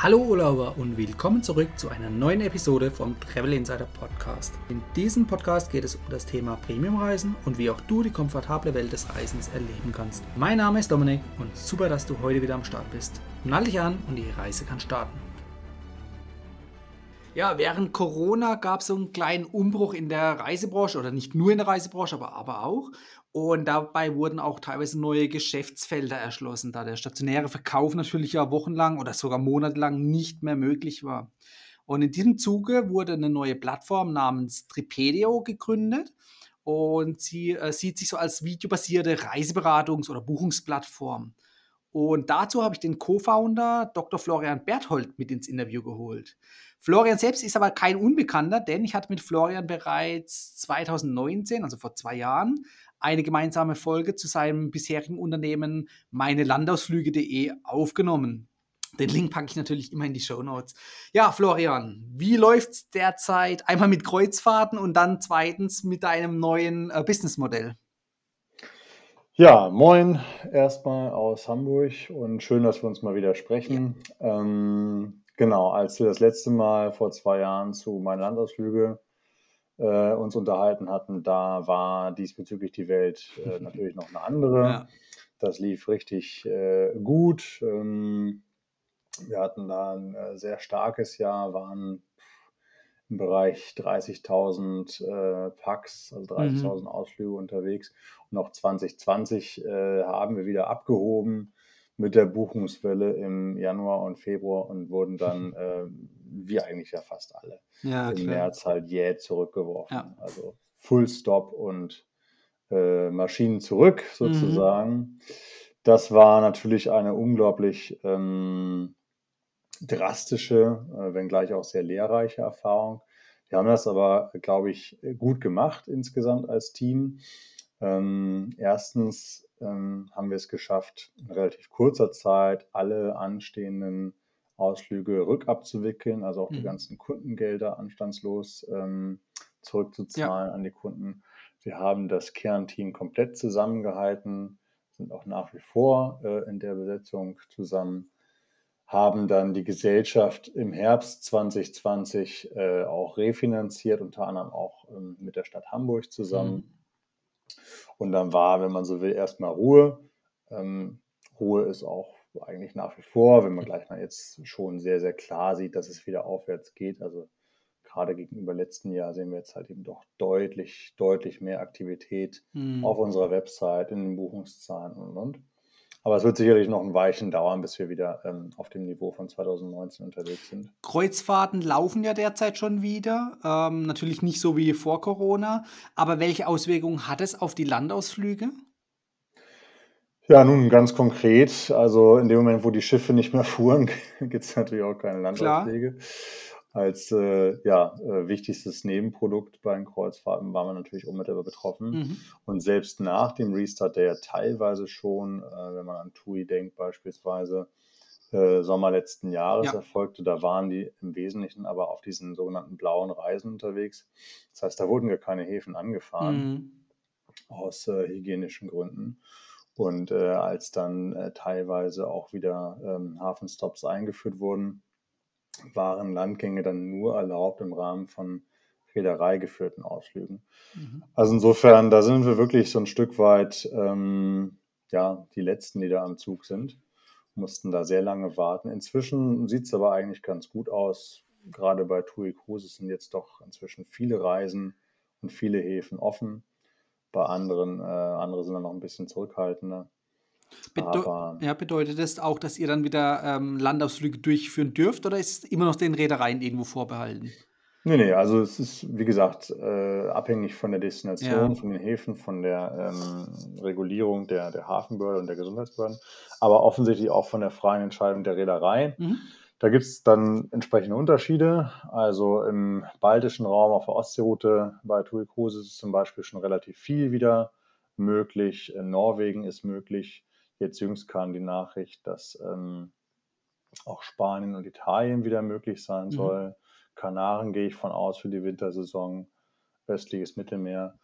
Hallo Urlauber und willkommen zurück zu einer neuen Episode vom Travel Insider Podcast. In diesem Podcast geht es um das Thema Premiumreisen und wie auch du die komfortable Welt des Reisens erleben kannst. Mein Name ist Dominik und super, dass du heute wieder am Start bist. Nall dich an und die Reise kann starten. Ja, während Corona gab es so einen kleinen Umbruch in der Reisebranche oder nicht nur in der Reisebranche, aber, aber auch. Und dabei wurden auch teilweise neue Geschäftsfelder erschlossen, da der stationäre Verkauf natürlich ja wochenlang oder sogar monatelang nicht mehr möglich war. Und in diesem Zuge wurde eine neue Plattform namens Tripedio gegründet. Und sie äh, sieht sich so als videobasierte Reiseberatungs- oder Buchungsplattform. Und dazu habe ich den Co-Founder Dr. Florian Berthold mit ins Interview geholt. Florian selbst ist aber kein Unbekannter, denn ich hatte mit Florian bereits 2019, also vor zwei Jahren, eine gemeinsame Folge zu seinem bisherigen Unternehmen meinelandausflüge.de aufgenommen. Den Link packe ich natürlich immer in die Show Notes. Ja, Florian, wie läuft es derzeit? Einmal mit Kreuzfahrten und dann zweitens mit deinem neuen äh, Businessmodell. Ja, moin erstmal aus Hamburg und schön, dass wir uns mal wieder sprechen. Ja. Ähm, genau, als wir das letzte Mal vor zwei Jahren zu meinen Landausflüge äh, uns unterhalten hatten, da war diesbezüglich die Welt äh, natürlich noch eine andere. Ja. Das lief richtig äh, gut. Ähm, wir hatten da ein äh, sehr starkes Jahr, waren im Bereich 30.000 äh, Packs, also 30.000 mhm. Ausflüge unterwegs. Und auch 2020 äh, haben wir wieder abgehoben mit der Buchungswelle im Januar und Februar und wurden dann, äh, wie eigentlich ja fast alle, ja, im März halt jäh zurückgeworfen. Ja. Also Full Stop und äh, Maschinen zurück mhm. sozusagen. Mhm. Das war natürlich eine unglaublich ähm, drastische, äh, wenngleich auch sehr lehrreiche Erfahrung. Wir haben das aber, glaube ich, gut gemacht insgesamt als Team. Ähm, erstens ähm, haben wir es geschafft, in relativ kurzer Zeit alle anstehenden Ausflüge rückabzuwickeln, also auch die mhm. ganzen Kundengelder anstandslos ähm, zurückzuzahlen ja. an die Kunden. Wir haben das Kernteam komplett zusammengehalten, sind auch nach wie vor äh, in der Besetzung zusammen, haben dann die Gesellschaft im Herbst 2020 äh, auch refinanziert, unter anderem auch ähm, mit der Stadt Hamburg zusammen. Mhm und dann war, wenn man so will, erstmal Ruhe. Ähm, Ruhe ist auch eigentlich nach wie vor, wenn man gleich mal jetzt schon sehr, sehr klar sieht, dass es wieder aufwärts geht. Also gerade gegenüber letzten Jahr sehen wir jetzt halt eben doch deutlich, deutlich mehr Aktivität mhm. auf unserer Website, in den Buchungszahlen und, und. Aber es wird sicherlich noch ein Weilchen dauern, bis wir wieder ähm, auf dem Niveau von 2019 unterwegs sind. Kreuzfahrten laufen ja derzeit schon wieder. Ähm, natürlich nicht so wie vor Corona. Aber welche Auswirkungen hat es auf die Landausflüge? Ja, nun ganz konkret. Also in dem Moment, wo die Schiffe nicht mehr fuhren, gibt es natürlich auch keine Landausflüge. Als äh, ja, äh, wichtigstes Nebenprodukt bei den Kreuzfahrten waren wir natürlich unmittelbar betroffen. Mhm. Und selbst nach dem Restart, der ja teilweise schon, äh, wenn man an TUI denkt beispielsweise, äh, Sommer letzten Jahres ja. erfolgte, da waren die im Wesentlichen aber auf diesen sogenannten blauen Reisen unterwegs. Das heißt, da wurden gar keine Häfen angefahren mhm. aus äh, hygienischen Gründen. Und äh, als dann teilweise auch wieder ähm, Hafenstops eingeführt wurden, waren Landgänge dann nur erlaubt im Rahmen von Reederei geführten Ausflügen. Mhm. Also insofern, da sind wir wirklich so ein Stück weit, ähm, ja, die Letzten, die da am Zug sind, mussten da sehr lange warten. Inzwischen sieht es aber eigentlich ganz gut aus. Gerade bei TUI Cruises sind jetzt doch inzwischen viele Reisen und viele Häfen offen. Bei anderen, äh, andere sind dann noch ein bisschen zurückhaltender. Bedeu ja, bedeutet das auch, dass ihr dann wieder ähm, Landausflüge durchführen dürft oder ist es immer noch den Reedereien irgendwo vorbehalten? Nee, nee, also es ist, wie gesagt, äh, abhängig von der Destination, ja. von den Häfen, von der ähm, Regulierung der, der Hafenbehörde und der Gesundheitsbehörden, aber offensichtlich auch von der freien Entscheidung der Reederei. Mhm. Da gibt es dann entsprechende Unterschiede. Also im baltischen Raum auf der Ostseeroute bei TUI Cruises ist zum Beispiel schon relativ viel wieder möglich. In Norwegen ist möglich. Jetzt jüngst kam die Nachricht, dass ähm, auch Spanien und Italien wieder möglich sein mhm. soll. Kanaren gehe ich von aus für die Wintersaison, östliches Mittelmeer.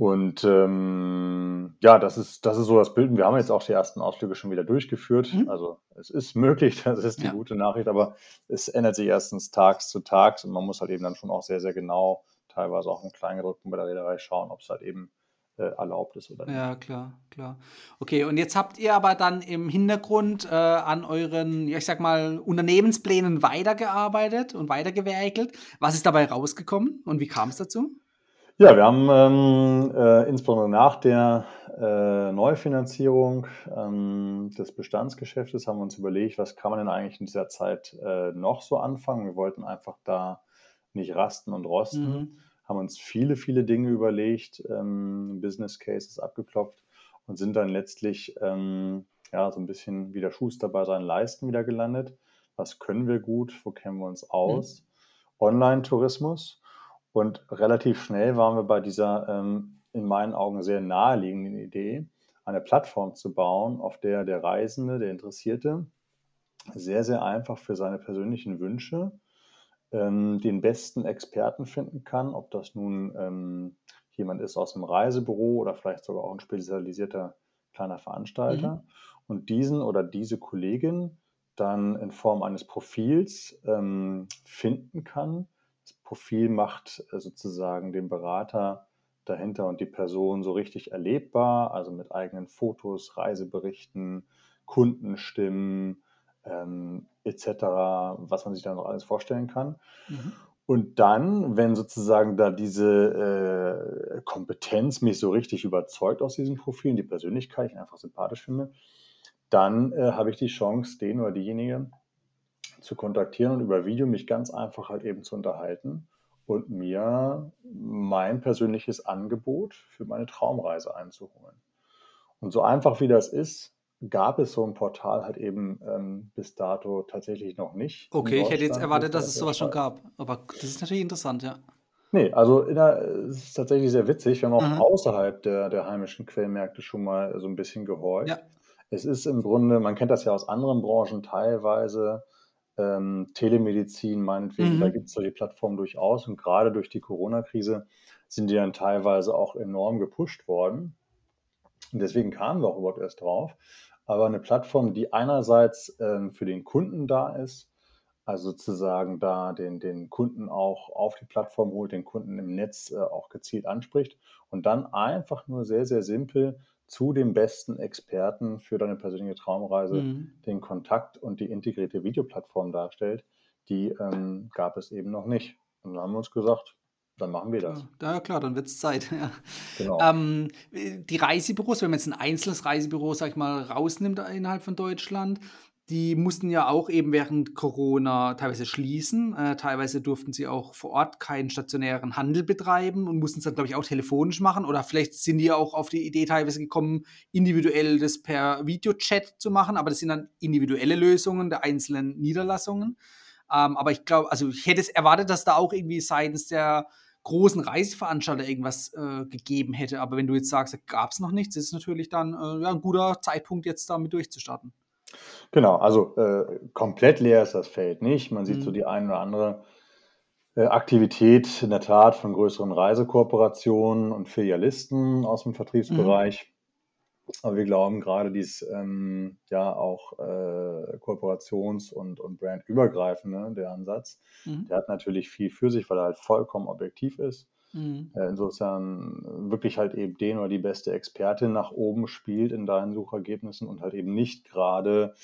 Und ähm, ja, das ist, das ist so das Bild. Wir haben jetzt auch die ersten Ausflüge schon wieder durchgeführt. Mhm. Also es ist möglich, das ist die Ja. gute Nachricht, aber es ändert sich erstens tags zu tags und man muss halt eben dann schon auch sehr, sehr genau, teilweise auch im Kleingedruckten bei der Reederei schauen, ob es halt eben äh, erlaubt ist oder nicht. Ja, klar, klar. Okay, und jetzt habt ihr aber dann im Hintergrund äh, an euren, ja, ich sag mal, Unternehmensplänen weitergearbeitet und weitergewerkelt. Was ist dabei rausgekommen und wie kam es dazu? Ja, wir haben ähm, äh, insbesondere nach der äh, Neufinanzierung ähm, des Bestandsgeschäftes haben wir uns überlegt, was kann man denn eigentlich in dieser Zeit äh, noch so anfangen. Wir wollten einfach da nicht rasten und rosten, Mhm. haben uns viele, viele Dinge überlegt, ähm, Business Cases abgeklopft und sind dann letztlich ähm, ja, so ein bisschen wie der Schuster bei seinen Leisten wieder gelandet. Was können wir gut? Wo kennen wir uns aus? Online-Tourismus. Und relativ schnell waren wir bei dieser ähm, in meinen Augen sehr naheliegenden Idee, eine Plattform zu bauen, auf der der Reisende, der Interessierte, sehr, sehr einfach für seine persönlichen Wünsche ähm, den besten Experten finden kann, ob das nun ähm, jemand ist aus dem Reisebüro oder vielleicht sogar auch ein spezialisierter kleiner Veranstalter. Mhm. Und diesen oder diese Kollegin dann in Form eines Profils ähm, finden kann. Profil macht äh, sozusagen den Berater dahinter und die Person so richtig erlebbar, also mit eigenen Fotos, Reiseberichten, Kundenstimmen ähm, etc., was man sich da noch alles vorstellen kann. Mhm. Und dann, wenn sozusagen da diese äh, Kompetenz mich so richtig überzeugt aus diesem Profil, die Persönlichkeit ich einfach sympathisch finde, dann äh, habe ich die Chance, den oder diejenige zu kontaktieren und über Video mich ganz einfach halt eben zu unterhalten und mir mein persönliches Angebot für meine Traumreise einzuholen. Und so einfach wie das ist, gab es so ein Portal halt eben ähm, bis dato tatsächlich noch nicht. Okay, ich hätte jetzt erwartet, dass es sowas schon gab. Aber das ist natürlich interessant, ja. Nee, also der, es ist tatsächlich sehr witzig. Wir haben auch Aha. außerhalb der, der heimischen Quellmärkte schon mal so ein bisschen gehorcht. Ja. Es ist im Grunde, man kennt das ja aus anderen Branchen teilweise, ähm, Telemedizin meinetwegen, da Mhm. gibt es solche Plattformen durchaus und gerade durch die Corona-Krise sind die dann teilweise auch enorm gepusht worden. Und deswegen kamen wir auch überhaupt erst drauf. Aber eine Plattform, die einerseits ähm, für den Kunden da ist, also sozusagen da den, den Kunden auch auf die Plattform holt, den Kunden im Netz äh, auch gezielt anspricht und dann einfach nur sehr, sehr simpel zu dem besten Experten für deine persönliche Traumreise Mhm. den Kontakt und die integrierte Videoplattform darstellt, die ähm, gab es eben noch nicht. Und dann haben wir uns gesagt, dann machen wir das. Klar. Ja, klar, dann wird es Zeit. Ja. Genau. Ähm, äh, die Reisebüros, wenn man jetzt ein einzelnes Reisebüro, sag ich mal, rausnimmt innerhalb von Deutschland, die mussten ja auch eben während Corona teilweise schließen. Äh, teilweise durften sie auch vor Ort keinen stationären Handel betreiben und mussten es dann, glaube ich, auch telefonisch machen. Oder vielleicht sind die auch auf die Idee teilweise gekommen, individuell das per Videochat zu machen. Aber das sind dann individuelle Lösungen der einzelnen Niederlassungen. Ähm, aber ich glaube, also ich hätte es erwartet, dass da auch irgendwie seitens der großen Reiseveranstalter irgendwas äh, gegeben hätte. Aber wenn du jetzt sagst, gab es noch nichts, ist es natürlich dann äh, ja, ein guter Zeitpunkt, jetzt damit durchzustarten. Genau, also äh, komplett leer ist das Feld nicht. Man sieht so Mhm. die eine oder andere äh, Aktivität in der Tat von größeren Reisekooperationen und Filialisten aus dem Mhm. Vertriebsbereich. Aber wir glauben gerade dies ähm, ja auch äh, kooperations- und, und brandübergreifende, der Ansatz, Mhm. der hat natürlich viel für sich, weil er halt vollkommen objektiv ist. Mhm. Äh, insofern wirklich halt eben den oder die beste Expertin nach oben spielt in deinen Suchergebnissen und halt eben nicht gerade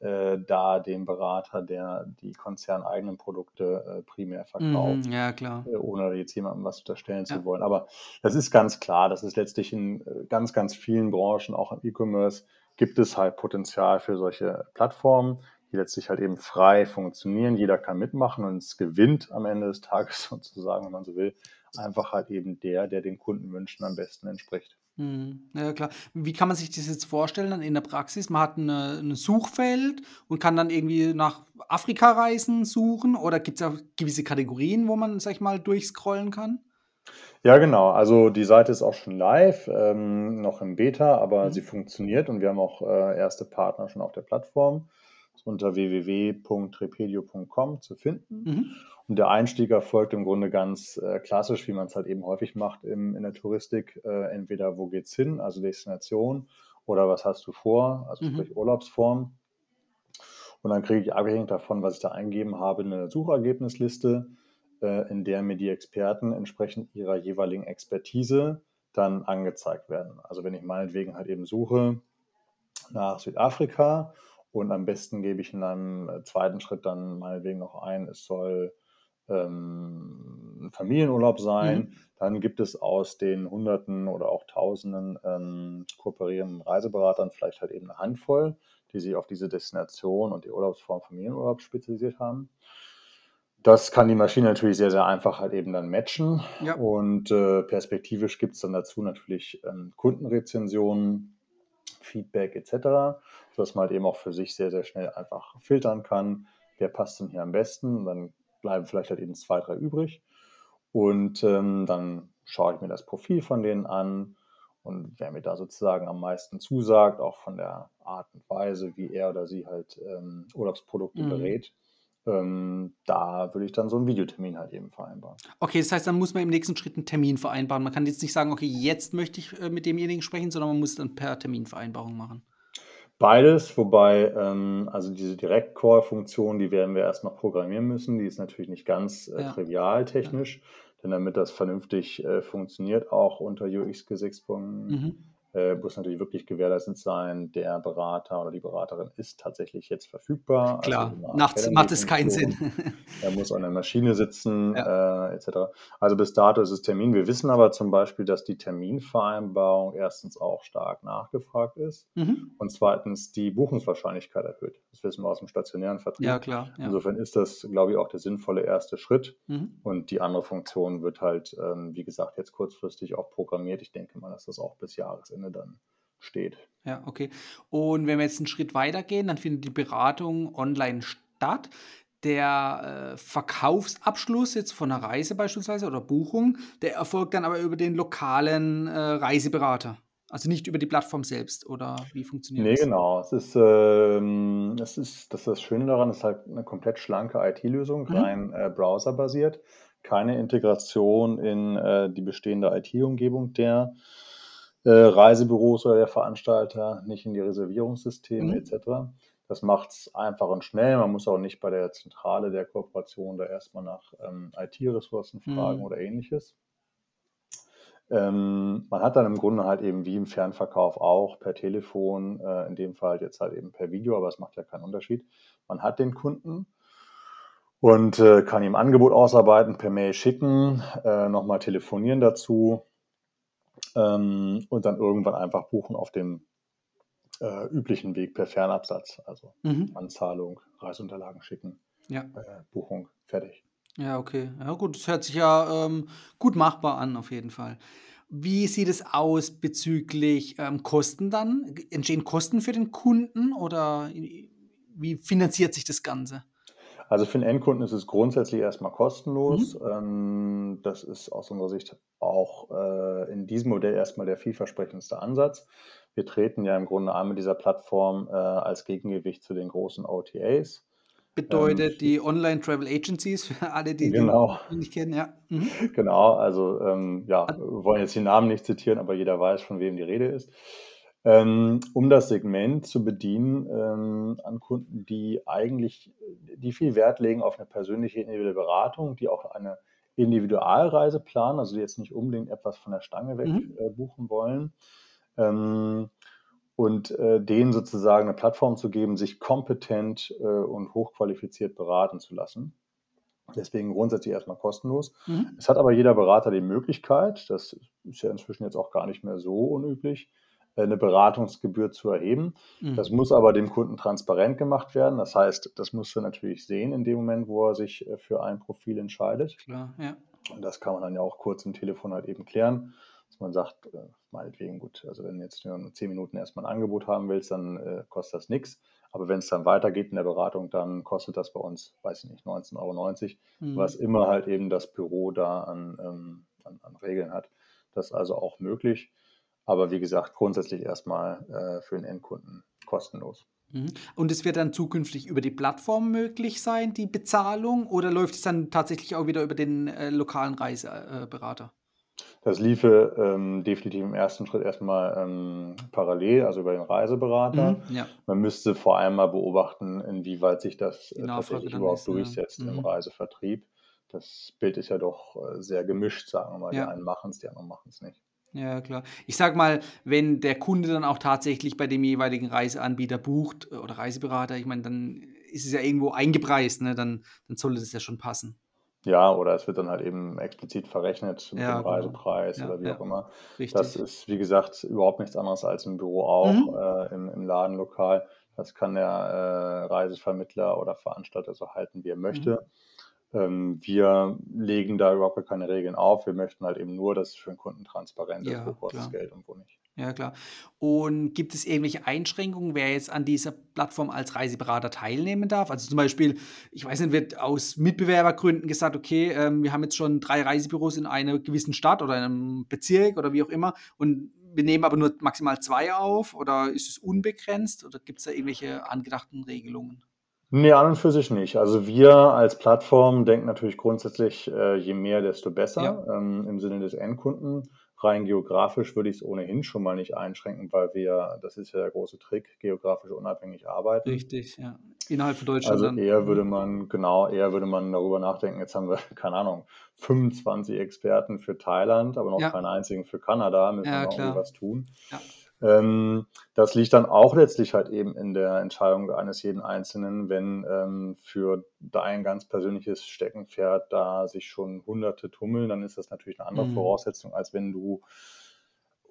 äh, da den Berater, der die konzerneigenen Produkte äh, primär verkauft, Mhm. Ja, klar. äh, ohne jetzt jemandem was unterstellen zu Ja. wollen. Aber das ist ganz klar, das ist letztlich in äh, ganz, ganz vielen Branchen, auch im E-Commerce, gibt es halt Potenzial für solche Plattformen, die letztlich halt eben frei funktionieren. Jeder kann mitmachen und es gewinnt am Ende des Tages sozusagen, wenn man so will, einfach halt eben der, der den Kundenwünschen am besten entspricht. Mhm. Ja, klar. Wie kann man sich das jetzt vorstellen dann in der Praxis? Man hat eine, ein Suchfeld und kann dann irgendwie nach Afrika-Reisen suchen oder gibt es auch gewisse Kategorien, wo man, sag ich mal, durchscrollen kann? Ja, genau. Also die Seite ist auch schon live, ähm, noch im Beta, aber sie Mhm. funktioniert und wir haben auch äh, erste Partner schon auf der Plattform. ist unter www.repedio.com zu finden. Mhm. Und der Einstieg erfolgt im Grunde ganz äh, klassisch, wie man es halt eben häufig macht im, in der Touristik. Äh, entweder wo geht's hin, also Destination, oder was hast du vor, also Mhm. sprich Urlaubsform. Und dann kriege ich abhängig davon, was ich da eingegeben habe, eine Suchergebnisliste, äh, in der mir die Experten entsprechend ihrer jeweiligen Expertise dann angezeigt werden. Also wenn ich meinetwegen halt eben suche nach Südafrika und am besten gebe ich in einem äh, zweiten Schritt dann meinetwegen noch ein, es soll ähm, ein Familienurlaub sein, Mhm. dann gibt es aus den Hunderten oder auch Tausenden ähm, kooperierenden Reiseberatern vielleicht halt eben eine Handvoll, die sich auf diese Destination und die Urlaubsform Familienurlaub spezialisiert haben. Das kann die Maschine natürlich sehr, sehr einfach halt eben dann matchen. Ja. Und äh, perspektivisch gibt es dann dazu natürlich ähm, Kundenrezensionen, Feedback etc., sodass man halt eben auch für sich sehr, sehr schnell einfach filtern kann, wer passt denn hier am besten. Und dann bleiben vielleicht halt eben zwei, drei übrig. Und ähm, dann schaue ich mir das Profil von denen an und wer mir da sozusagen am meisten zusagt, auch von der Art und Weise, wie er oder sie halt ähm, Urlaubsprodukte Mhm. berät, ähm, da würde ich dann so einen Videotermin halt eben vereinbaren. Okay, das heißt, dann muss man im nächsten Schritt einen Termin vereinbaren. Man kann jetzt nicht sagen: „Okay, jetzt möchte ich, äh, mit demjenigen sprechen“, sondern man muss dann per Terminvereinbarung machen. Beides, wobei ähm, also diese Direct-Call-Funktion, die werden wir erst noch programmieren müssen. Die ist natürlich nicht ganz äh, Ja. trivial technisch, denn damit das vernünftig äh, funktioniert, auch unter UX-Gesichtspunkten, Mhm. Äh, muss natürlich wirklich gewährleistet sein, der Berater oder die Beraterin ist tatsächlich jetzt verfügbar. Also Klar, so eine Art nachts macht es keinen Sinn. Er muss an der Maschine sitzen, Ja. äh, etc. Also bis dato ist es Termin. Wir wissen aber zum Beispiel, dass die Terminvereinbarung erstens auch stark nachgefragt ist Mhm. und zweitens die Buchungswahrscheinlichkeit erhöht. Das wissen wir aus dem stationären Ja, Vertrieb. klar, ja. Insofern ist das, glaube ich, auch der sinnvolle erste Schritt. Mhm. Und die andere Funktion wird halt, ähm, wie gesagt, jetzt kurzfristig auch programmiert. Ich denke mal, dass das auch bis Jahresende dann steht. Ja, okay. Und wenn wir jetzt einen Schritt weitergehen, dann findet die Beratung online statt. Der, äh, Verkaufsabschluss jetzt von 'ner Reise beispielsweise oder Buchung, der erfolgt dann aber über den lokalen, äh, Reiseberater, also nicht über die Plattform selbst oder wie funktioniert Ne, das? genau. Es ist, ähm es ist das ist das Schöne daran, es ist halt 'ne komplett schlanke IT-Lösung, Mhm. rein, äh, browserbasiert. Keine Integration in, äh, die bestehende IT-Umgebung der, äh, Reisebüros oder der Veranstalter, nicht in die Reservierungssysteme Mhm. cetera. Das macht's einfach und schnell. Man muss auch nicht bei der Zentrale der Kooperation da erst mal nach, ähm, IT-Ressourcen fragen Mhm. oder Ähnliches. Ähm, man hat dann im Grunde halt eben wie im Fernverkauf auch per Telefon, äh, in dem Fall jetzt halt eben per Video, aber es macht ja keinen Unterschied. Man hat den Kunden und, äh, kann ihm Angebot ausarbeiten, per Mail schicken, äh, noch mal telefonieren dazu, ähm, und dann irgendwann einfach buchen auf dem, äh, üblichen Weg per Fernabsatz, also Mhm. Anzahlung, Reiseunterlagen schicken, Ja. äh, Buchung, fertig. Ja, okay. Ja gut, das hört sich ja, ähm, gut machbar an auf jeden Fall. Wie sieht es aus bezüglich, ähm, Kosten dann? Entstehen Kosten für den Kunden oder i wie finanziert sich das Ganze? Also, für 'n Endkunden ist es grundsätzlich erst mal kostenlos. Mhm. Ähm, das ist aus unserer Sicht auch, äh, in diesem Modell erst mal der vielversprechendste Ansatz. Wir treten ja im Grunde an mit dieser Plattform, äh, als Gegengewicht zu den großen OTAs. Ähm, Bedeutet f die Online Travel Agencies für alle, die die Genau. nicht kennen, ja. Mhm. Genau, also, ähm, ja, wollen jetzt die Namen nicht zitieren, aber jeder weiß, von wem die Rede ist. Ähm, um das Segment zu bedienen, ähm, an Kunden, die eigentlich die viel Wert legen auf 'ne persönliche individuelle Beratung, die auch eine Individualreise planen, also die jetzt nicht unbedingt etwas von der Stange weg, Mhm. äh, buchen wollen. Ähm, und, äh, denen sozusagen 'ne Plattform zu geben, sich kompetent, äh, und hochqualifiziert beraten zu lassen. Deswegen grundsätzlich erst mal kostenlos. Mhm. Es hat aber jeder Berater die Möglichkeit, das ist ja inzwischen jetzt auch gar nicht mehr so unüblich, äh, 'ne Beratungsgebühr zu erheben. Das Mhm. muss aber dem Kunden transparent gemacht werden. Das heißt, das musst du natürlich sehen in dem Moment, wo er sich, äh, für ein Profil entscheidet. Klar, ja. Und das kann man dann ja auch kurz im Telefon halt eben klären, dass man sagt, äh, meinetwegen gut, also wenn jetzt nur 10 Minuten erst mal 'n Angebot haben willst, dann, äh, kostet das nix. Aber wenn's dann weitergeht in der Beratung, dann kostet das bei uns, weiß ich nicht, 19,90 €, was Mhm. immer halt eben das Büro da an, ähm an an Regeln hat. Das ist also auch möglich. Aber wie gesagt, grundsätzlich erst mal, äh, für den Endkunden kostenlos. Mhm. Und es wird dann zukünftig über die Plattform möglich sein, die Bezahlung, oder läuft es dann tatsächlich auch wieder über den, äh, lokalen Reiseberater? Das liefe, ähm, definitiv im ersten Schritt erstmal ähm, parallel, also über den Reiseberater. Mhm, ja. Man müsste vor allem mal beobachten, inwieweit sich das, Die äh, tatsächlich überhaupt ist, ja. durchsetzt im Mhm. Reisevertrieb. Das Bild ist ja doch, äh, sehr gemischt, sagen wir mal. Die Ja. einen machen's, die anderen machen's nicht. Ja, klar. Ich sage mal, wenn der Kunde dann auch tatsächlich bei dem jeweiligen Reiseanbieter bucht äh, oder Reiseberater, ich meine, dann ist es ja irgendwo eingepreist, ne? Dann dann sollte das ja schon passen. Ja, oder es wird dann halt eben explizit verrechnet mit dem Ja, genau. Reisepreis Ja, oder wie auch ja. immer. Das Richtig. ist, wie gesagt, überhaupt nichts anderes als im Büro auch, Mhm. äh, im im Ladenlokal. Das kann der, äh, Reisevermittler oder Veranstalter so halten, wie er Mhm. möchte. Ähm, wir legen da überhaupt gar keine Regeln auf. Wir möchten halt eben nur, dass es für den Kunden transparent ist, wo Ja, kostet's klar. Geld und wo nicht. Ja, klar. Und gibt es irgendwelche Einschränkungen, wer jetzt an dieser Plattform als Reiseberater teilnehmen darf? Also, zum Beispiel, ich weiß nicht, wird aus Mitbewerbergründen gesagt: „Okay, ähm, wir haben jetzt schon 3 Reisebüros in einer gewissen Stadt oder in 'nem Bezirk oder wie auch immer und wir nehmen aber nur maximal 2 auf“, oder ist es unbegrenzt oder gibt's da irgendwelche angedachten Regelungen? Ne, an und für sich nicht. Also, wir als Plattform denken natürlich grundsätzlich, äh, je mehr, desto Ja. besser, ähm, im Sinne des Endkunden. Rein geografisch würde ich's ohnehin schon mal nicht einschränken, weil wir das ist ja der große Trick, geografisch unabhängig arbeiten. Richtig, ja. Innerhalb von Deutschland Also, dann. eher würde Mhm. man genau, eher würde man darüber nachdenken, jetzt haben wir, keine Ahnung, 25 Experten für Thailand, aber noch Ja. keinen einzigen für Kanada, müssen wir Ja, noch irgendwie klar. was tun. Ja. Ähm, das liegt dann auch letztlich halt eben in der Entscheidung eines jeden Einzelnen, wenn, ähm, für dein ganz persönliches Steckenpferd da sich schon Hunderte tummeln, dann ist das natürlich 'ne andere Mhm. Voraussetzung, als wenn du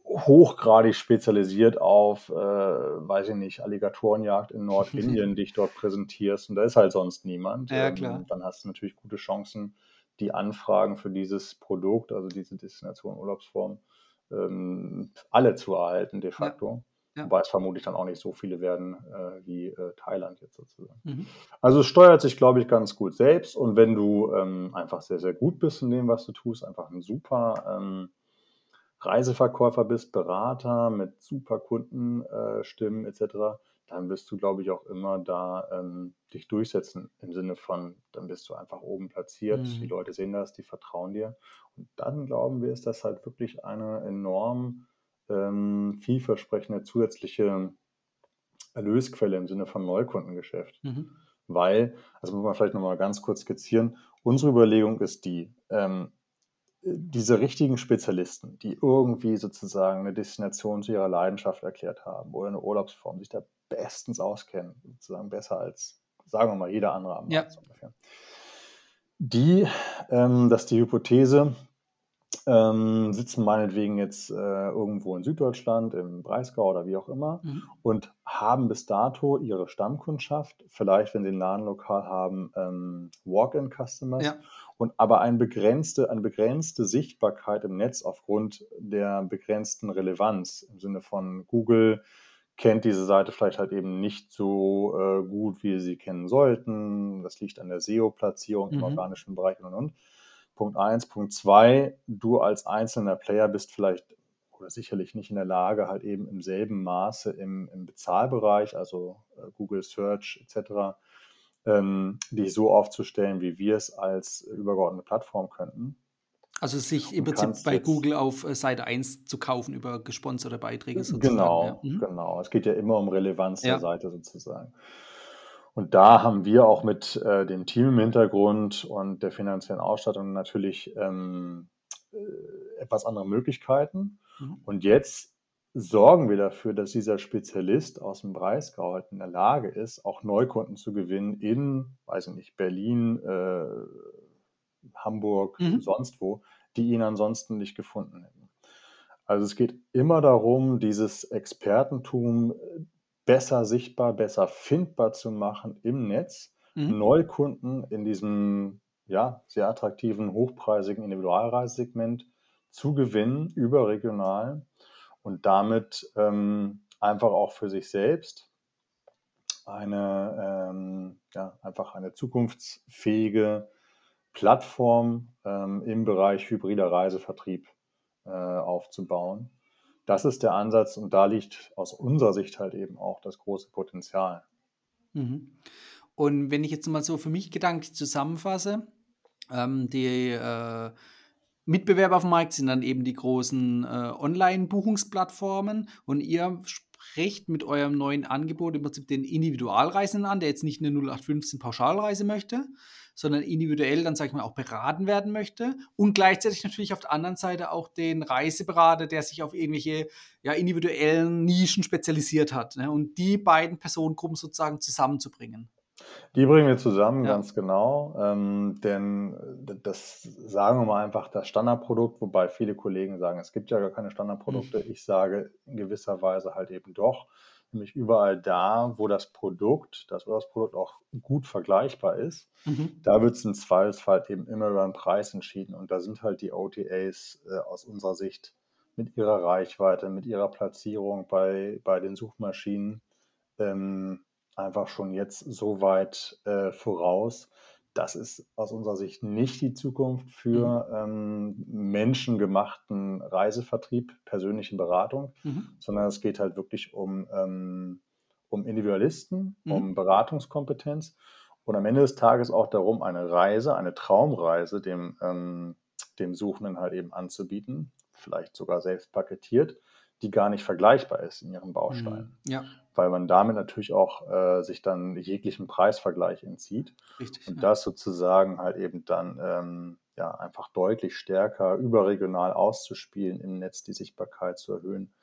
hochgradig spezialisiert auf, äh, weiß ich nicht, Alligatorenjagd in Nordindien dich dort präsentierst und da ist halt sonst niemand. Ja, Ähm, klar. dann hast du natürlich gute Chancen, die Anfragen für dieses Produkt, also diese Destination, Urlaubsform, ähm, alle zu erhalten de Ja. facto. Ja. Wobei es vermutlich dann auch nicht so viele werden, äh, wie, äh, Thailand jetzt sozusagen. Mhm. Also, es steuert sich, glaube ich, ganz gut selbst und wenn du, ähm, einfach sehr, sehr gut bist in dem, was du tust, einfach 'n super, ähm, Reiseverkäufer bist, Berater mit super Kunden äh, Stimmen et cetera, dann wirst du, glaube ich, auch immer da, ähm, dich durchsetzen im Sinne von, dann bist du einfach oben platziert. Die Mhm. Leute sehen das, die vertrauen dir. Und dann glauben wir, ist das halt wirklich eine enorm, ähm, vielversprechende zusätzliche Erlösquelle im Sinne von Neukundengeschäft. Mhm. Weil das muss man vielleicht noch mal ganz kurz skizzieren. Unsere Überlegung ist die, ähm, äh, diese richtigen Spezialisten, die irgendwie sozusagen 'ne Destination zu ihrer Leidenschaft erklärt haben oder 'ne Urlaubsform, sich da bestens auskennen, sozusagen besser als, sagen wir mal, jeder andere am Ja. Markt so ungefähr. Die, ähm, das ist die Hypothese, ähm, sitzen meinetwegen jetzt, äh, irgendwo in Süddeutschland, im Breisgau oder wie auch immer Mhm. und haben bis dato ihre Stammkundschaft, vielleicht, wenn sie 'n Ladenlokal haben, ähm, Walk-in-Customers Ja. und aber ein begrenzte eine begrenzte Sichtbarkeit im Netz aufgrund der begrenzten Relevanz im Sinne von Google kennt diese Seite vielleicht halt eben nicht so, äh, gut, wie sie sie kennen sollten. Das liegt an der SEO-Platzierung im Mhm. organischen Bereich und, und, und. Punkt 1. Punkt 2, du als einzelner Player bist vielleicht oder sicherlich nicht in der Lage, halt eben im selben Maße im im Bezahlbereich, also, äh, Google Search et cetera, ähm, dich so aufzustellen, wie wir es als übergeordnete Plattform könnten. Also, sich im Prinzip bei Google auf, äh, Seite 1 zu kaufen über gesponserte Beiträge Äh, sozusagen, ja. genau, Mhm. genau. Es geht ja immer um Relevanz der Ja. Seite sozusagen. Und da haben wir auch mit, äh, dem Team im Hintergrund und der finanziellen Ausstattung natürlich, ähm, äh, etwas andere Möglichkeiten. Mhm. Und jetzt sorgen wir dafür, dass dieser Spezialist aus'm Breisgau halt in der Lage ist, auch Neukunden zu gewinnen in, weiß ich nicht, Berlin, äh, Hamburg, Mhm. sonst wo, die ihn ansonsten nicht gefunden hätten. Also, es geht immer darum, dieses Expertentum, äh, besser sichtbar, besser findbar zu machen im Netz, Mhm. Neukunden in diesem, ja, sehr attraktiven, hochpreisigen Individualreisesegment zu gewinnen, überregional und damit, ähm, einfach auch für sich selbst eine, ähm, ja, einfach eine zukunftsfähige Plattform, ähm, im Bereich hybrider Reisevertrieb, äh, aufzubauen. Das ist der Ansatz und da liegt aus unserer Sicht halt eben auch das große Potenzial. Mhm. Und wenn ich jetzt mal so für mich gedanklich zusammenfasse, ähm, die äh, Mitbewerber auf dem Markt sind dann eben die großen äh, Online-Buchungsplattformen und ihr sprecht mit eurem neuen Angebot im Prinzip den Individualreisenden an, der jetzt nicht eine 0815 Pauschalreise möchte, sondern individuell dann, sage ich mal, auch beraten werden möchte und gleichzeitig natürlich auf der anderen Seite auch den Reiseberater, der sich auf irgendwelche ja, individuellen Nischen spezialisiert hat ne? und die beiden Personengruppen sozusagen zusammenzubringen. Die bringen wir zusammen, Ja. ganz genau. Ähm, denn das sagen wir mal einfach das Standardprodukt, wobei viele Kollegen sagen, es gibt ja gar keine Standardprodukte. Mhm. Ich sage in gewisser Weise halt eben doch, nämlich überall da, wo das Produkt, das, wo das Produkt auch gut vergleichbar ist, Mhm. da wird es im Zweifelsfall eben immer über den Preis entschieden. Und da sind halt die OTAs äh, aus unserer Sicht mit ihrer Reichweite, mit ihrer Platzierung bei, bei den Suchmaschinen ähm, einfach schon jetzt so weit äh, voraus. Das ist aus unserer Sicht nicht die Zukunft für ähm, menschengemachten Reisevertrieb, persönliche Beratung, Mhm. sondern es geht halt wirklich um, ähm, um Individualisten, Mhm. um Beratungskompetenz und am Ende des Tages auch darum, eine Reise, eine Traumreise dem, ähm, dem Suchenden halt eben anzubieten, vielleicht sogar selbst paketiert, die gar nicht vergleichbar ist in ihren Bausteinen Mhm. Ja, weil man damit natürlich auch äh, sich dann jeglichen Preisvergleich entzieht richtig. und ja. das sozusagen halt eben dann ähm, ja einfach deutlich stärker überregional auszuspielen im Netz, die Sichtbarkeit zu erhöhen.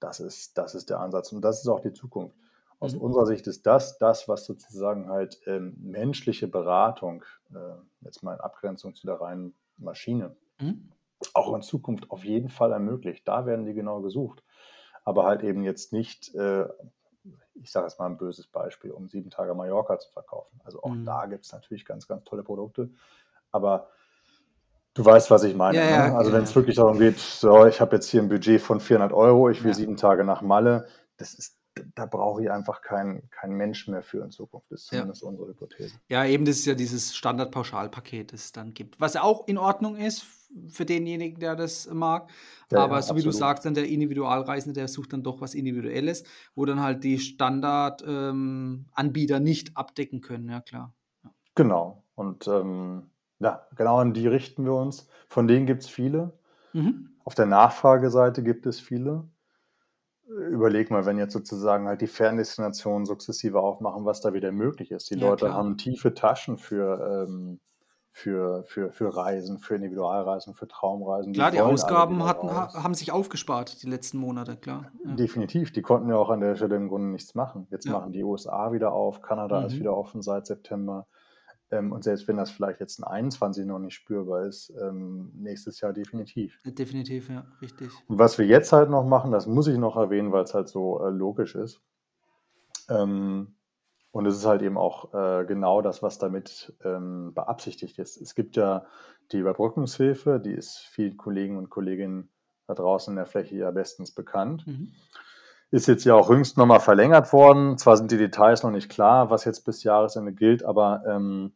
Das ist, das ist der Ansatz und das ist auch die Zukunft. Aus Mhm. unserer Sicht ist das das, was sozusagen halt ähm, menschliche Beratung, äh, jetzt mal in Abgrenzung zu der reinen Maschine, Mhm. auch in Zukunft auf jeden Fall ermöglicht. Da werden die genau gesucht. Aber halt eben jetzt nicht, äh, ich sage jetzt mal ein böses Beispiel, um sieben Tage Mallorca zu verkaufen. Also auch Mhm. da gibt es natürlich ganz, ganz tolle Produkte. Aber du weißt, was ich meine. Ja, ne? ja, Also ja, wenn es wirklich darum geht, so, ich habe jetzt hier ein Budget von 400 Euro, ich will sieben Tage nach Malle, das ist, da brauche ich einfach keinen kein Mensch mehr für in Zukunft. Das ist zumindest unsere Hypothese. Ja, eben, das ist ja dieses Standardpauschalpaket, das es dann gibt. Was auch in Ordnung ist für denjenigen, der das mag. Ja, Aber ja, so wie du absolut. sagst, dann der Individualreisende, der sucht dann doch was Individuelles, wo dann halt die Standardanbieter ähm, nicht abdecken können, ja klar. Genau. Und ähm, ja, genau an die richten wir uns. Von denen gibt es viele. Mhm. Auf der Nachfrageseite gibt es viele. Überleg mal, wenn jetzt sozusagen halt die Ferndestinationen sukzessive aufmachen, was da wieder möglich ist. Die Ja, Leute klar. haben tiefe Taschen für, ähm, für, für, für Reisen, für Individualreisen, für Traumreisen. Klar, die alle Ausgaben hatten, raus. haben sich aufgespart die letzten Monate, klar. Ja. Definitiv, die konnten ja auch an der Stelle im Grunde nichts machen. Jetzt Ja. machen die USA wieder auf, Kanada ist Mhm. wieder offen seit September. Ähm, und selbst wenn das vielleicht jetzt in 21 noch nicht spürbar ist, ähm, nächstes Jahr definitiv. Definitiv, ja, richtig. Und was wir jetzt halt noch machen, das muss ich noch erwähnen, weil es halt so äh, logisch ist. Ähm, und es ist halt eben auch äh, genau das, was damit ähm, beabsichtigt ist. Es gibt ja die Überbrückungshilfe, die ist vielen Kollegen und Kolleginnen da draußen in der Fläche ja bestens bekannt. Mhm. Ist jetzt ja auch jüngst nochmal verlängert worden. Zwar sind die Details noch nicht klar, was jetzt bis Jahresende gilt, aber ähm,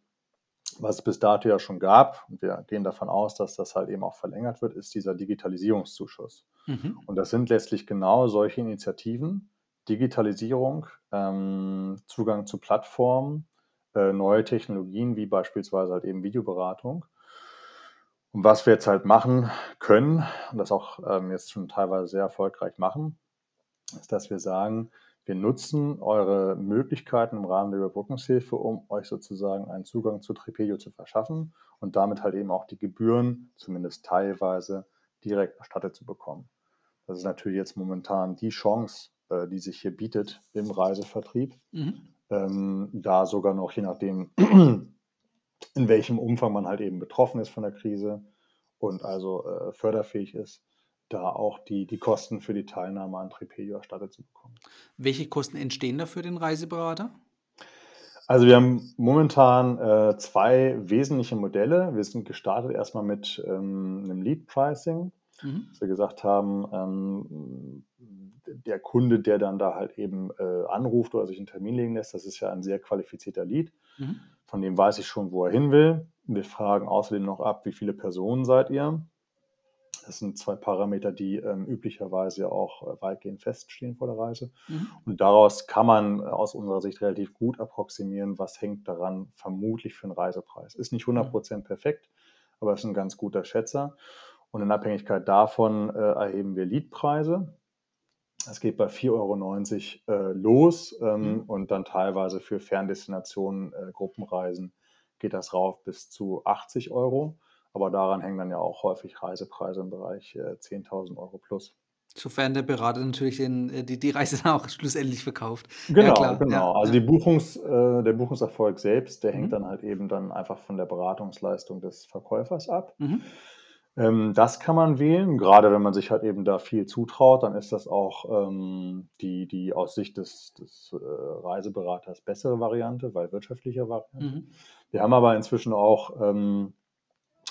was es bis dato ja schon gab, und wir gehen davon aus, dass das halt eben auch verlängert wird, ist dieser Digitalisierungszuschuss. Mhm. Und das sind letztlich genau solche Initiativen, Digitalisierung, ähm, Zugang zu Plattformen, äh, neue Technologien wie beispielsweise halt eben Videoberatung. Und was wir jetzt halt machen können, und das auch ähm, jetzt schon teilweise sehr erfolgreich machen, ist, dass wir sagen, wir nutzen eure Möglichkeiten im Rahmen der Überbrückungshilfe, um euch sozusagen einen Zugang zu Tripedio zu verschaffen und damit halt eben auch die Gebühren, zumindest teilweise, direkt erstattet zu bekommen. Das ist natürlich jetzt momentan die Chance, äh, die sich hier bietet im Reisevertrieb, Mhm. ähm, da sogar noch, je nachdem, in welchem Umfang man halt eben betroffen ist von der Krise und also äh, förderfähig ist, da auch die, die Kosten für die Teilnahme an Tripedio erstattet zu bekommen. Welche Kosten entstehen da für den Reiseberater? Also wir haben momentan äh, zwei wesentliche Modelle. Wir sind gestartet erstmal mit ähm, einem Lead Pricing, Mhm. dass wir gesagt haben, ähm, der Kunde, der dann da halt eben äh, anruft oder sich einen Termin legen lässt, das ist ja ein sehr qualifizierter Lead. Mhm. Von dem weiß ich schon, wo er hin will. Wir fragen außerdem noch ab, wie viele Personen seid ihr. Das sind zwei Parameter, die ähm, üblicherweise auch äh, weitgehend feststehen vor der Reise. Mhm. Und daraus kann man aus unserer Sicht relativ gut approximieren, was hängt daran vermutlich für einen Reisepreis. Ist nicht 100% perfekt, aber ist ein ganz guter Schätzer. Und in Abhängigkeit davon äh, erheben wir Leadpreise. Es geht bei 4,90 Euro äh, los ähm, Mhm. und dann teilweise für Ferndestinationen, äh, Gruppenreisen geht das rauf bis zu 80 Euro. Aber daran hängen dann ja auch häufig Reisepreise im Bereich äh, 10.000 Euro plus. Sofern der Berater natürlich den, äh, die, die Reise dann auch schlussendlich verkauft. Ja, Genau, klar. Ja, genau. Also ja. Buchungs, äh, der Buchungserfolg selbst, der hängt Mhm. dann halt eben dann einfach von der Beratungsleistung des Verkäufers ab. Mhm. Ähm, das kann man wählen, gerade wenn man sich halt eben da viel zutraut, dann ist das auch ähm, die, die aus Sicht des, des äh, Reiseberaters bessere Variante, weil wirtschaftlicher Variante. Mhm. Wir haben aber inzwischen auch ähm,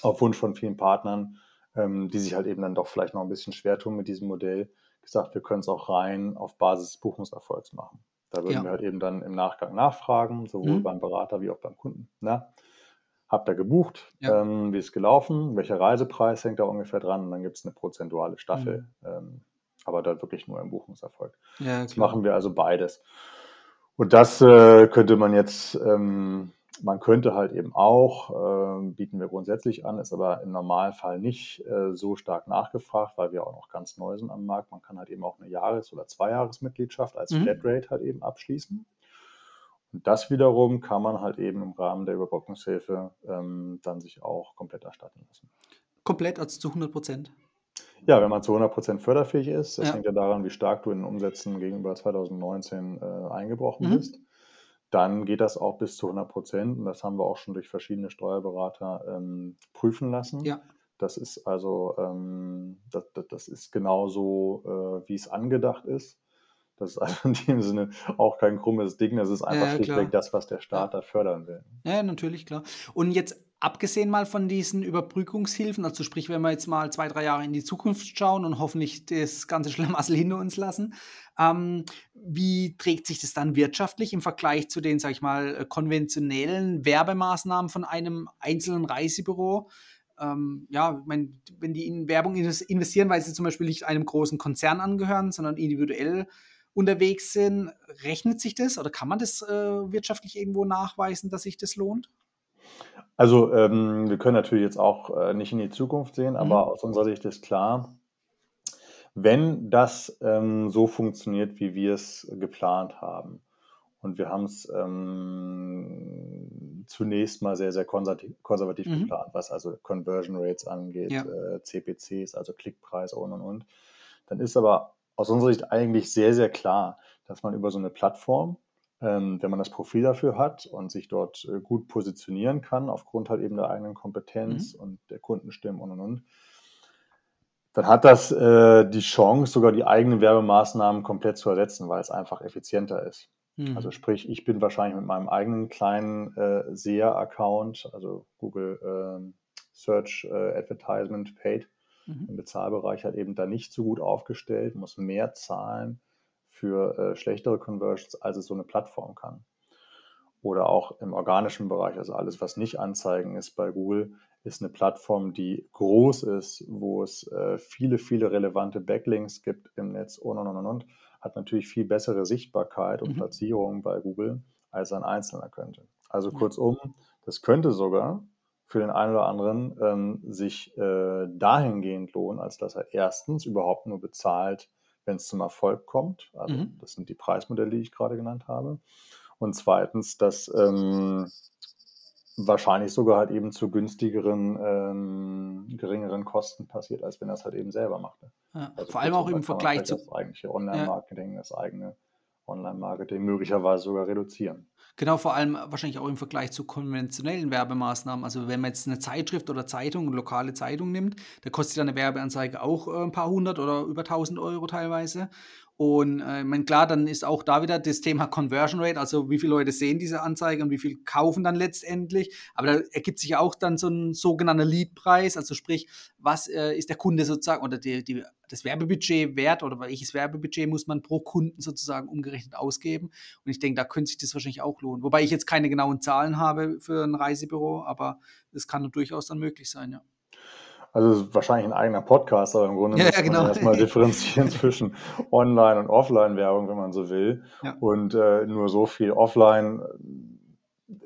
auf Wunsch von vielen Partnern, ähm, die sich halt eben dann doch vielleicht noch ein bisschen schwer tun mit diesem Modell, gesagt, wir können es auch rein auf Basis des Buchungserfolgs machen. Da würden Ja. wir halt eben dann im Nachgang nachfragen, sowohl Mhm. beim Berater wie auch beim Kunden. Na, habt ihr gebucht? Ja. Ähm, wie ist gelaufen? Welcher Reisepreis hängt da ungefähr dran? Und dann gibt es eine prozentuale Staffel, Mhm. ähm, aber da wirklich nur im Buchungserfolg. Ja, Das machen wir also beides. Und das äh, könnte man jetzt, ähm, man könnte halt eben auch, ähm, bieten wir grundsätzlich an, ist aber im Normalfall nicht äh, so stark nachgefragt, weil wir auch noch ganz neu sind am Markt. Man kann halt eben auch eine Jahres- oder Zweijahresmitgliedschaft als Mhm. Flatrate halt eben abschließen. Und das wiederum kann man halt eben im Rahmen der Überbrückungshilfe ähm, dann sich auch komplett erstatten lassen. Komplett, also zu 100 Prozent. Ja, wenn man zu 100% förderfähig ist, das Ja. hängt ja daran, wie stark du in den Umsätzen gegenüber 2019 äh, eingebrochen Mhm. bist, dann geht das auch bis zu 100%. Und das haben wir auch schon durch verschiedene Steuerberater ähm, prüfen lassen. Ja. Das ist also, ähm, das, das, das ist genauso, äh, wie es angedacht ist. Das ist also in dem Sinne auch kein krummes Ding. Das ist einfach Ja, schlichtweg das, was der Staat da fördern will. Ja, natürlich, klar. Und jetzt abgesehen mal von diesen Überbrückungshilfen, also sprich, wenn wir jetzt mal zwei, drei Jahre in die Zukunft schauen und hoffentlich das ganze Schlamassel hinter uns lassen, ähm, wie trägt sich das dann wirtschaftlich im Vergleich zu den, sag ich mal, konventionellen Werbemaßnahmen von einem einzelnen Reisebüro? Ähm, ja, meine, wenn die in Werbung inves- investieren, weil sie zum Beispiel nicht einem großen Konzern angehören, sondern individuell unterwegs sind, rechnet sich das oder kann man das äh, wirtschaftlich irgendwo nachweisen, dass sich das lohnt? Also, ähm, wir können natürlich jetzt auch äh, nicht in die Zukunft sehen, aber Mhm. aus unserer Sicht ist klar, wenn das ähm, so funktioniert, wie wir es geplant haben, und wir haben es ähm, zunächst mal sehr, sehr konservativ, konservativ Mhm. geplant, was also Conversion Rates angeht, Ja. äh, CPCs, also Klickpreise und und und. Dann ist aber aus unserer Sicht eigentlich sehr, sehr klar, dass man über so eine Plattform, ähm, wenn man das Profil dafür hat und sich dort äh, gut positionieren kann, aufgrund halt eben der eigenen Kompetenz Mhm. und der Kundenstimmen und und und, dann hat das äh, die Chance, sogar die eigenen Werbemaßnahmen komplett zu ersetzen, weil es einfach effizienter ist. Also Mhm. sprich, ich bin wahrscheinlich mit meinem eigenen kleinen äh, SEA-Account, also Google ähm, Search äh, Advertisement Paid Mhm. im Bezahlbereich halt eben da nicht so gut aufgestellt, muss mehr zahlen für äh, schlechtere Conversions, als es so eine Plattform kann. Oder auch im organischen Bereich, also alles, was nicht Anzeigen ist bei Google, ist eine Plattform, die groß ist, wo es äh, viele, viele relevante Backlinks gibt im Netz und und und und und, hat natürlich viel bessere Sichtbarkeit und Mhm. Platzierung bei Google, als ein Einzelner könnte. Also kurzum, das könnte sogar für den einen oder anderen ähm, sich äh, dahingehend lohnen, als dass er erstens überhaupt nur bezahlt, wenn es zum Erfolg kommt. Also Mhm. das sind die Preismodelle, die ich gerade genannt habe. Und zweitens, dass ähm, wahrscheinlich sogar halt eben zu günstigeren, ähm, geringeren Kosten passiert, als wenn er es halt eben selber macht. ne? Ja. Also Vor allem auch im Vergleich zu das eigentliche ja. Online-Marketing, das eigene Online-Marketing möglicherweise sogar reduzieren. Genau, vor allem wahrscheinlich auch im Vergleich zu konventionellen Werbemaßnahmen. Also wenn man jetzt eine Zeitschrift oder Zeitung, eine lokale Zeitung nimmt, da kostet ja eine Werbeanzeige auch äh, ein paar hundert oder über tausend Euro teilweise. Und äh, ich meine, klar, dann ist auch da wieder das Thema Conversion Rate, also wie viele Leute sehen diese Anzeige und wie viel kaufen dann letztendlich. Aber da ergibt sich auch dann so ein sogenannter Leadpreis, also sprich, was äh, ist der Kunde sozusagen oder die, die, das Werbebudget wert oder welches Werbebudget muss man pro Kunden sozusagen umgerechnet ausgeben. Und ich denke, da könnte sich das wahrscheinlich auch lohnen. Wobei ich jetzt keine genauen Zahlen habe für ein Reisebüro, aber das kann durchaus dann möglich sein, ja. Also wahrscheinlich ein eigener Podcast, aber im Grunde Ja, muss ja, man genau. erstmal differenzieren zwischen Online- und Offline-Werbung, wenn man so will. Ja. Und äh, nur so viel Offline,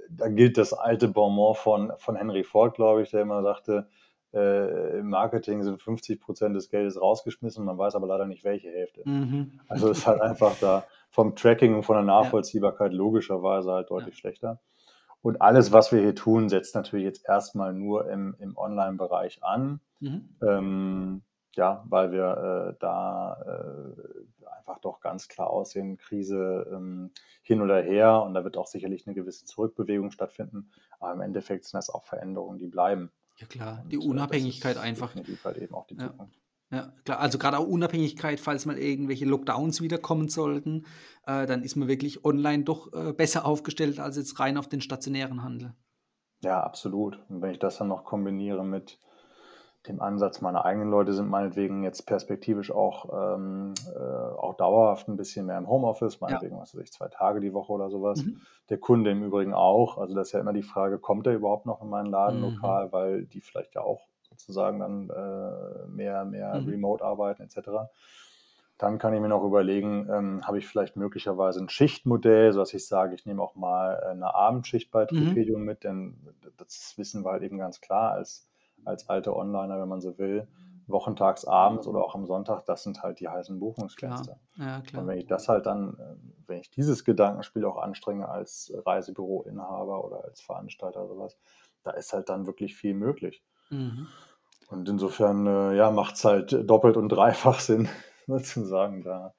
da gilt das alte Bonmot von, von Henry Ford, glaube ich, der immer sagte, äh, im Marketing sind 50 Prozent des Geldes rausgeschmissen, man weiß aber leider nicht, welche Hälfte. Mhm. Also es ist halt einfach da vom Tracking und von der Nachvollziehbarkeit logischerweise halt deutlich schlechter. Und alles, was wir hier tun, setzt natürlich jetzt erstmal nur im, im Online-Bereich an. Mhm. Ähm, ja, weil wir äh, da äh, einfach doch ganz klar aussehen, Krise ähm, hin oder her und da wird auch sicherlich eine gewisse Zurückbewegung stattfinden. Aber im Endeffekt sind das auch Veränderungen, die bleiben. Ja klar, Und, die äh, das Unabhängigkeit ist einfach. halt eben auch die Ja. Zukunft. Ja, klar. Also gerade auch Unabhängigkeit, falls mal irgendwelche Lockdowns wiederkommen sollten, äh, dann ist man wirklich online doch äh, besser aufgestellt als jetzt rein auf den stationären Handel. Ja, absolut. Und wenn ich das dann noch kombiniere mit dem Ansatz, meine eigenen Leute sind meinetwegen jetzt perspektivisch auch, ähm, äh, auch dauerhaft ein bisschen mehr im Homeoffice, meinetwegen, was weiß ich, zwei Tage die Woche oder sowas. Mhm. Der Kunde im Übrigen auch. Also das ist ja immer die Frage, kommt er überhaupt noch in meinen Laden Mhm. lokal, weil die vielleicht ja auch sozusagen dann äh, mehr, mehr Mhm. remote arbeiten etc. Dann kann ich mir noch überlegen, ähm, habe ich vielleicht möglicherweise ein Schichtmodell, sodass ich sage, ich nehme auch mal äh, eine Abendschicht bei Mhm. Tripedium mit, denn das wissen wir halt eben ganz klar als, als alte Onliner, wenn man so will. Wochentags abends oder auch am Sonntag, das sind halt die heißen Buchungsfenster. Ja, Und wenn ich das halt dann, wenn ich dieses Gedankenspiel auch anstrenge als Reisebüroinhaber oder als Veranstalter oder sowas, da ist halt dann wirklich viel möglich. Mhm. Und insofern, äh, ja, macht es halt doppelt und dreifach Sinn, sozusagen, da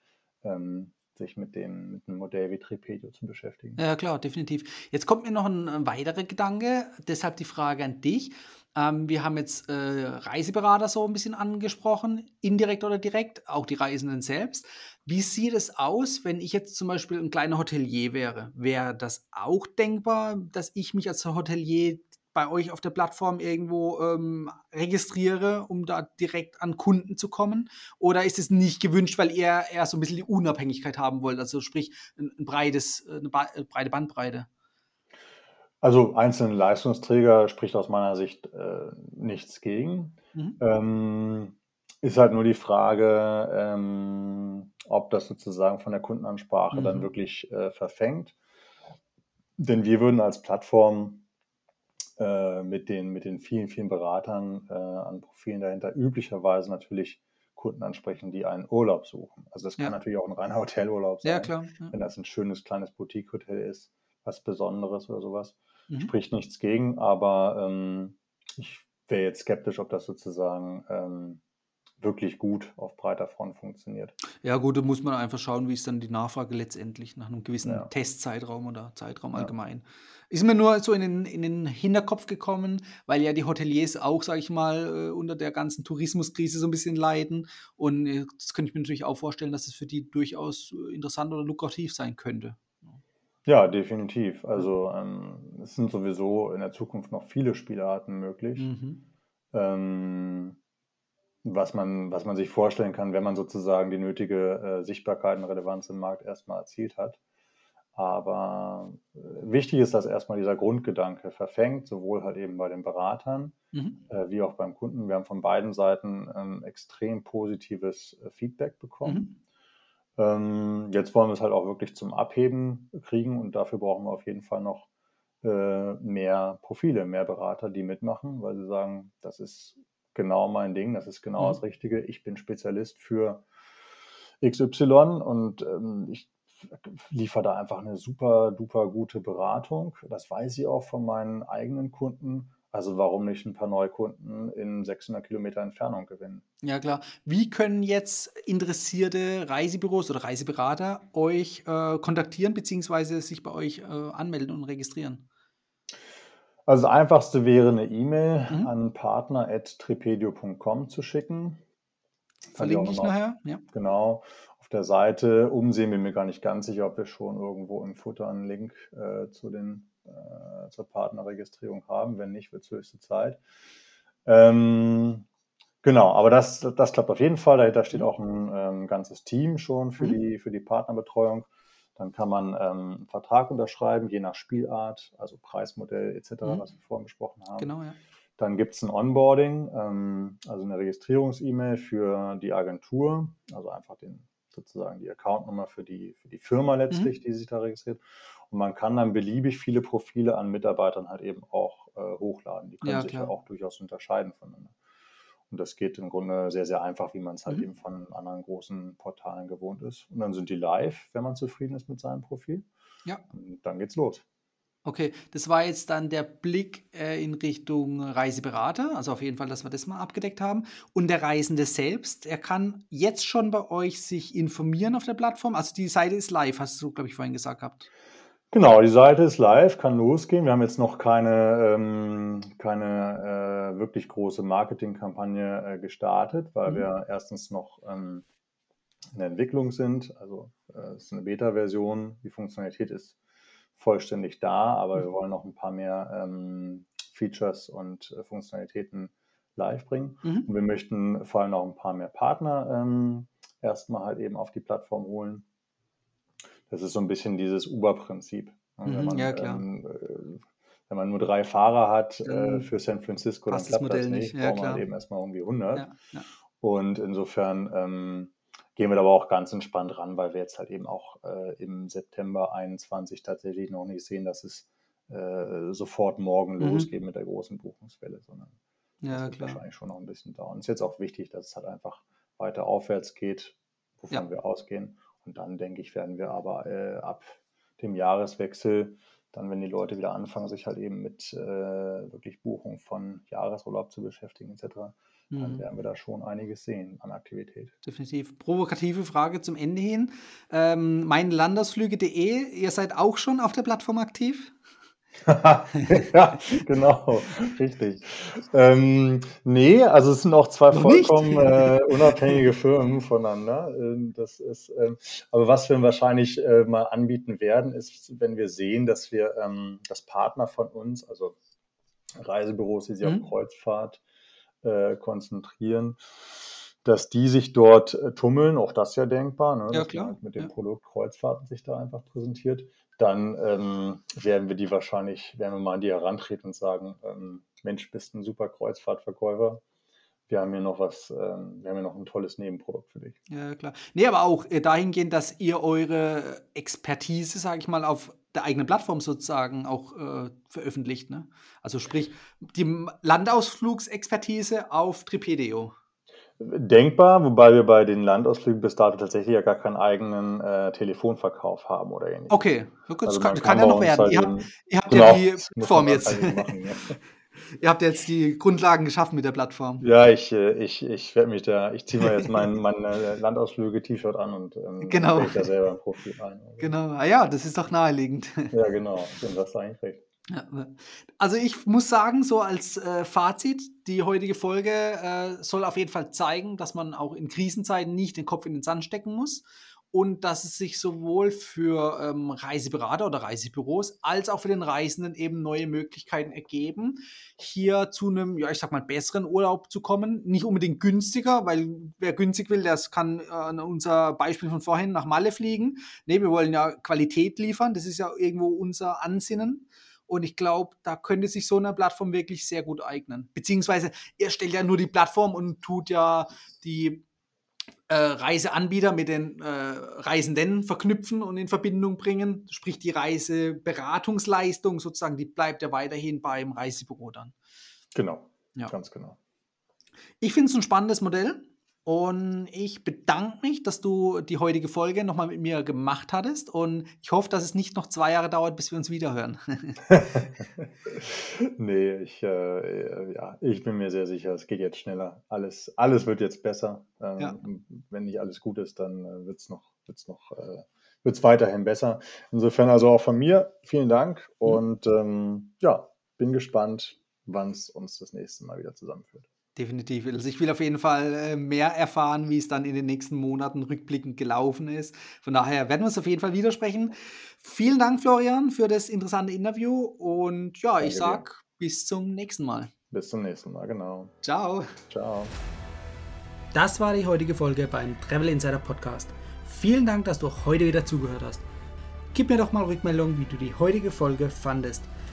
ähm, sich mit dem, mit einem Modell wie Tripedio zu beschäftigen. Ja, klar, definitiv. Jetzt kommt mir noch ein, ein weiterer Gedanke, deshalb die Frage an dich. Ähm, wir haben jetzt äh, Reiseberater so ein bisschen angesprochen, indirekt oder direkt, auch die Reisenden selbst. Wie sieht es aus, wenn ich jetzt zum Beispiel ein kleiner Hotelier wäre? Wäre das auch denkbar, dass ich mich als Hotelier bei euch auf der Plattform irgendwo ähm, registriere, um da direkt an Kunden zu kommen? Oder ist es nicht gewünscht, weil ihr eher so ein bisschen die Unabhängigkeit haben wollt? Also sprich, ein, ein breites, eine ba äh, breite Bandbreite. Also einzelne Leistungsträger spricht aus meiner Sicht äh, nichts gegen. Mhm. Ähm, ist halt nur die Frage, ähm, ob das sozusagen von der Kundenansprache dann Mhm. wirklich äh, verfängt. Denn wir würden als Plattform äh, mit, den, mit den vielen, vielen Beratern äh, an Profilen dahinter üblicherweise natürlich Kunden ansprechen, die einen Urlaub suchen. Also das kann Ja. natürlich auch ein reiner Hotelurlaub Ja, sein, klar. Ja. wenn das ein schönes kleines Boutique-Hotel ist, was Besonderes oder sowas. Mhm. Spricht nichts gegen, aber ähm, ich wäre jetzt skeptisch, ob das sozusagen ähm, wirklich gut auf breiter Front funktioniert. Ja, gut, da muss man einfach schauen, wie ist dann die Nachfrage letztendlich nach einem gewissen Ja. Testzeitraum oder Zeitraum Ja. allgemein. Ist mir nur so in den, in den Hinterkopf gekommen, weil ja die Hoteliers auch, sage ich mal, äh, unter der ganzen Tourismuskrise so ein bisschen leiden. Und äh, das könnte ich mir natürlich auch vorstellen, dass es für die durchaus äh, interessant oder lukrativ sein könnte. Ja, definitiv. Also ähm, es sind sowieso in der Zukunft noch viele Spielarten möglich. Mhm. Ähm, was man, was man sich vorstellen kann, wenn man sozusagen die nötige äh, Sichtbarkeit und Relevanz im Markt erstmal erzielt hat. Aber äh, wichtig ist, dass erstmal dieser Grundgedanke verfängt, sowohl halt eben bei den Beratern Mhm. äh, wie auch beim Kunden. Wir haben von beiden Seiten ähm, extrem positives äh, Feedback bekommen. Mhm. Ähm, jetzt wollen wir es halt auch wirklich zum Abheben kriegen und dafür brauchen wir auf jeden Fall noch äh, mehr Profile, mehr Berater, die mitmachen, weil sie sagen, das ist genau mein Ding, das ist genau Mhm. das Richtige. Ich bin Spezialist für XY und ähm, ich liefere da einfach eine super, duper gute Beratung. Das weiß ich auch von meinen eigenen Kunden. Also warum nicht ein paar Neukunden in 600 Kilometer Entfernung gewinnen? Ja, klar. Wie können jetzt interessierte Reisebüros oder Reiseberater euch äh, kontaktieren beziehungsweise sich bei euch äh, anmelden und registrieren? Also das einfachste wäre eine E-Mail Mhm. an partner.tripedio.com zu schicken. Kann ich auch Verlinke ich nochmal nachher. Ja. genau auf der Seite umsehen. Bin mir gar nicht ganz sicher, ob wir schon irgendwo im Futter einen Link äh, zu den, äh, zur Partnerregistrierung haben. Wenn nicht, wird es höchste Zeit. Ähm, genau, aber das, das klappt auf jeden Fall. Dahinter steht Mhm. auch ein ähm, ganzes Team schon für Mhm. die, für die Partnerbetreuung. Dann kann man ähm, einen Vertrag unterschreiben, je nach Spielart, also Preismodell etc., Mhm. was wir vorhin besprochen haben. Genau, ja. Dann gibt es ein Onboarding, ähm, also eine Registrierungs-E-Mail für die Agentur, also einfach den, sozusagen die Accountnummer für die, für die Firma letztlich, mhm. die sich da registriert. Und man kann dann beliebig viele Profile an Mitarbeitern halt eben auch äh, hochladen. Die können ja, sich ja auch durchaus unterscheiden voneinander. Und das geht im Grunde sehr, sehr einfach, wie man es halt mhm. eben von anderen großen Portalen gewohnt ist. Und dann sind die live, wenn man zufrieden ist mit seinem Profil. Ja. Und dann geht's los. Okay, das war jetzt dann der Blick äh, in Richtung Reiseberater, also auf jeden Fall, dass wir das mal abgedeckt haben. Und der Reisende selbst, er kann jetzt schon bei euch sich informieren auf der Plattform. Also die Seite ist live, hast du, glaube ich, vorhin gesagt gehabt. Genau, die Seite ist live, kann losgehen. Wir haben jetzt noch keine, ähm, keine äh, wirklich große Marketingkampagne äh, gestartet, weil mhm. wir erstens noch ähm, in der Entwicklung sind. Also äh, es ist eine Beta-Version. Die Funktionalität ist vollständig da, aber mhm. wir wollen noch ein paar mehr ähm, Features und äh, Funktionalitäten live bringen. Mhm. Und wir möchten vor allem noch ein paar mehr Partner ähm, erstmal halt eben auf die Plattform holen das ist so ein bisschen dieses Uber-Prinzip. Ne? Mhm, ja, klar. Ähm, äh, wenn man nur drei Fahrer hat äh, für San Francisco, dann klappt das, das nicht. Ja, braucht man eben erstmal irgendwie 100. Ja, ja. Und insofern ähm, gehen wir da aber auch ganz entspannt ran, weil wir jetzt halt eben auch äh, im September 21 tatsächlich noch nicht sehen, dass es äh, sofort morgen mhm. losgeht mit der großen Buchungswelle, sondern ja, das wird wahrscheinlich schon noch ein bisschen dauern. Es ist jetzt auch wichtig, dass es halt einfach weiter aufwärts geht, wovon wir ausgehen. Und dann denke ich, werden wir aber äh, ab dem Jahreswechsel, dann, wenn die Leute wieder anfangen, sich halt eben mit äh, wirklich Buchung von Jahresurlaub zu beschäftigen, etc., dann mhm. werden wir da schon einiges sehen an Aktivität. Definitiv. Provokative Frage zum Ende hin. Ähm, meinlandausflüge.de, ihr seid auch schon auf der Plattform aktiv? ja, genau, richtig. Ähm, nee, also es sind auch zwei vollkommen äh, unabhängige Firmen voneinander. Ähm, das ist, ähm, aber was wir wahrscheinlich äh, mal anbieten werden, ist, wenn wir sehen, dass wir ähm, das Partner von uns, also Reisebüros, die sich mhm. auf Kreuzfahrt äh, konzentrieren, dass die sich dort äh, tummeln, auch das ja denkbar, ne? ja, klar. Halt mit dem ja. Produkt Kreuzfahrten sich da einfach präsentiert dann ähm, werden wir die wahrscheinlich, werden wir mal an die herantreten und sagen, ähm, Mensch, bist ein super Kreuzfahrtverkäufer. Wir haben hier noch was, ähm, wir haben hier noch ein tolles Nebenprodukt für dich. Ja, klar. Nee, aber auch äh, dahingehend, dass ihr eure Expertise, sage ich mal, auf der eigenen Plattform sozusagen auch äh, veröffentlicht. Ne? Also sprich, die Landausflugsexpertise auf Tripedeo. Denkbar, wobei wir bei den Landausflügen bis dato tatsächlich ja gar keinen eigenen äh, Telefonverkauf haben oder ähnliches. Okay, das also kann, kann ja noch werden. Halt ihr habt, ihr habt genau, ja die Form jetzt. Machen, ja. ihr habt jetzt die Grundlagen geschaffen mit der Plattform. Ja, ich, äh, ich, ich werde mich da, ich ziehe mir jetzt mein, mein äh, Landausflüge-T-Shirt an und ähm, genau. ich da selber ein Profil ein. Also. Genau, ah ja, das ist doch naheliegend. Ja, genau, stimmt, das eigentlich recht. Also ich muss sagen, so als äh, Fazit, die heutige Folge äh, soll auf jeden Fall zeigen, dass man auch in Krisenzeiten nicht den Kopf in den Sand stecken muss und dass es sich sowohl für ähm, Reiseberater oder Reisebüros als auch für den Reisenden eben neue Möglichkeiten ergeben, hier zu einem, ja, ich sag mal, besseren Urlaub zu kommen. Nicht unbedingt günstiger, weil wer günstig will, das kann äh, unser Beispiel von vorhin nach Malle fliegen. Nee, wir wollen ja Qualität liefern, das ist ja irgendwo unser Ansinnen. Und ich glaube, da könnte sich so eine Plattform wirklich sehr gut eignen. Beziehungsweise er stellt ja nur die Plattform und tut ja die äh, Reiseanbieter mit den äh, Reisenden verknüpfen und in Verbindung bringen. Sprich, die Reiseberatungsleistung sozusagen, die bleibt ja weiterhin beim Reisebüro dann. Genau, ja. ganz genau. Ich finde es ein spannendes Modell. Und ich bedanke mich, dass du die heutige Folge nochmal mit mir gemacht hattest. Und ich hoffe, dass es nicht noch zwei Jahre dauert, bis wir uns wiederhören. nee, ich, äh, ja, ich bin mir sehr sicher, es geht jetzt schneller. Alles, alles wird jetzt besser. Ähm, ja. Wenn nicht alles gut ist, dann äh, wird es noch, wird's noch äh, wird's weiterhin besser. Insofern also auch von mir vielen Dank mhm. und ähm, ja, bin gespannt, wann es uns das nächste Mal wieder zusammenführt. Definitiv. Also ich will auf jeden Fall äh, mehr erfahren, wie es dann in den nächsten Monaten rückblickend gelaufen ist. Von daher werden wir uns auf jeden Fall widersprechen. Vielen Dank, Florian, für das interessante Interview. Und ja, Danke ich sag dir. bis zum nächsten Mal. Bis zum nächsten Mal, genau. Ciao. Ciao. Das war die heutige Folge beim Travel Insider Podcast. Vielen Dank, dass du heute wieder zugehört hast. Gib mir doch mal Rückmeldung, wie du die heutige Folge fandest.